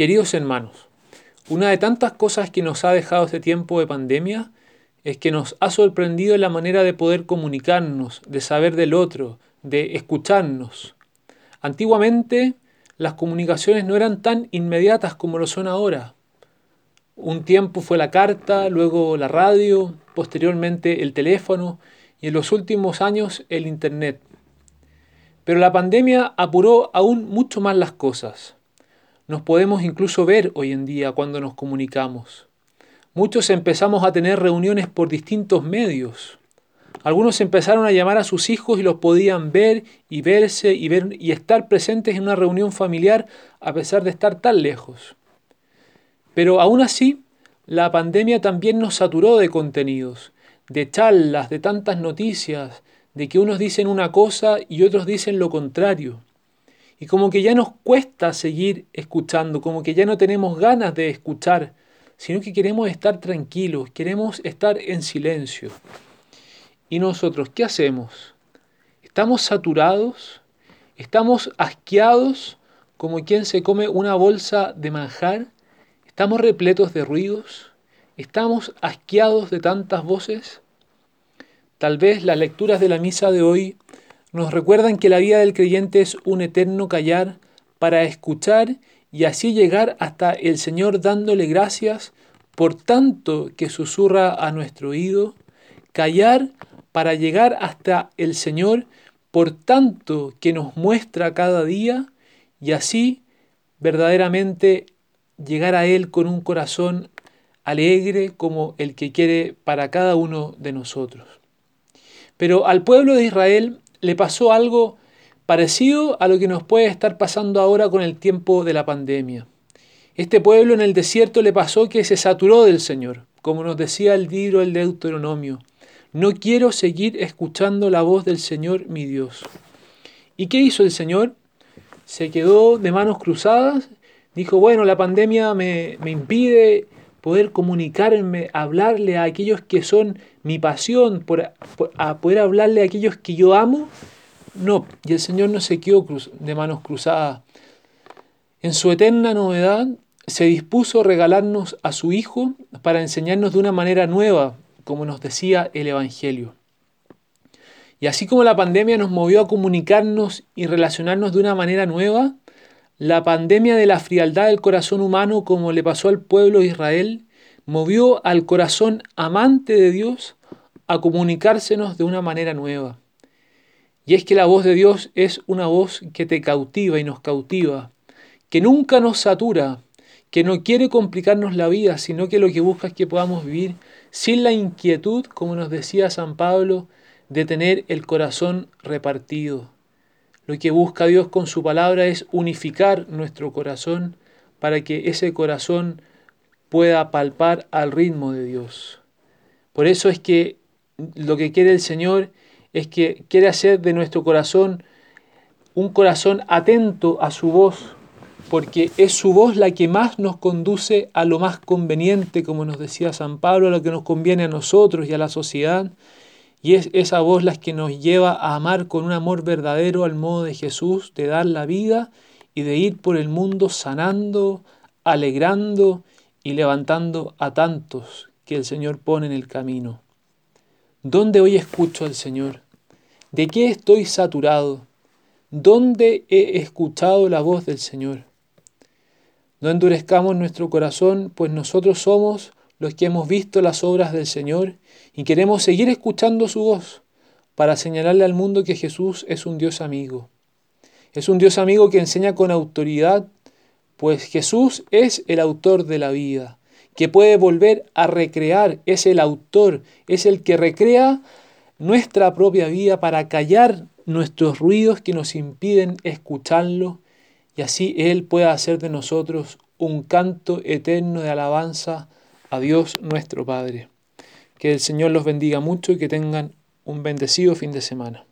Queridos hermanos, una de tantas cosas que nos ha dejado este tiempo de pandemia es que nos ha sorprendido la manera de poder comunicarnos, de saber del otro, de escucharnos. Antiguamente las comunicaciones no eran tan inmediatas como lo son ahora. Un tiempo fue la carta, luego la radio, posteriormente el teléfono y en los últimos años el Internet. Pero la pandemia apuró aún mucho más las cosas. Nos podemos incluso ver hoy en día cuando nos comunicamos. Muchos empezamos a tener reuniones por distintos medios. Algunos empezaron a llamar a sus hijos y los podían ver y verse y, ver, y estar presentes en una reunión familiar a pesar de estar tan lejos. Pero aún así, la pandemia también nos saturó de contenidos, de charlas, de tantas noticias, de que unos dicen una cosa y otros dicen lo contrario. Y como que ya nos cuesta seguir escuchando, como que ya no tenemos ganas de escuchar, sino que queremos estar tranquilos, queremos estar en silencio. ¿Y nosotros qué hacemos? ¿Estamos saturados? ¿Estamos asqueados como quien se come una bolsa de manjar? ¿Estamos repletos de ruidos? ¿Estamos asqueados de tantas voces? Tal vez las lecturas de la misa de hoy nos recuerdan que la vida del creyente es un eterno callar para escuchar y así llegar hasta el Señor dándole gracias por tanto que susurra a nuestro oído, callar para llegar hasta el Señor por tanto que nos muestra cada día y así verdaderamente llegar a Él con un corazón alegre como el que quiere para cada uno de nosotros. Pero al pueblo de Israel le pasó algo parecido a lo que nos puede estar pasando ahora con el tiempo de la pandemia. Este pueblo en el desierto le pasó que se saturó del Señor, como nos decía el libro del Deuteronomio. No quiero seguir escuchando la voz del Señor mi Dios. ¿Y qué hizo el Señor? Se quedó de manos cruzadas, dijo, bueno, la pandemia me, me impide poder comunicarme, hablarle a aquellos que son mi pasión, por, a poder hablarle a aquellos que yo amo. No, y el Señor no se quedó de manos cruzadas. En su eterna novedad se dispuso a regalarnos a su Hijo para enseñarnos de una manera nueva, como nos decía el Evangelio. Y así como la pandemia nos movió a comunicarnos y relacionarnos de una manera nueva, la pandemia de la frialdad del corazón humano, como le pasó al pueblo de Israel, movió al corazón amante de Dios a comunicársenos de una manera nueva. Y es que la voz de Dios es una voz que te cautiva y nos cautiva, que nunca nos satura, que no quiere complicarnos la vida, sino que lo que busca es que podamos vivir sin la inquietud, como nos decía San Pablo, de tener el corazón repartido. Lo que busca Dios con su palabra es unificar nuestro corazón para que ese corazón pueda palpar al ritmo de Dios. Por eso es que lo que quiere el Señor es que quiere hacer de nuestro corazón un corazón atento a su voz, porque es su voz la que más nos conduce a lo más conveniente, como nos decía San Pablo, a lo que nos conviene a nosotros y a la sociedad, y es esa voz la que nos lleva a amar con un amor verdadero al modo de Jesús, de dar la vida y de ir por el mundo sanando, alegrando y levantando a tantos que el Señor pone en el camino. ¿Dónde hoy escucho al Señor? ¿De qué estoy saturado? ¿Dónde he escuchado la voz del Señor? No endurezcamos nuestro corazón, pues nosotros somos los que hemos visto las obras del Señor y queremos seguir escuchando su voz para señalarle al mundo que Jesús es un Dios amigo. Es un Dios amigo que enseña con autoridad, pues Jesús es el autor de la vida, que puede volver a recrear, es el autor, es el que recrea nuestra propia vida para callar nuestros ruidos que nos impiden escucharlo y así Él pueda hacer de nosotros un canto eterno de alabanza a Dios nuestro Padre. Que el Señor los bendiga mucho y que tengan un bendecido fin de semana.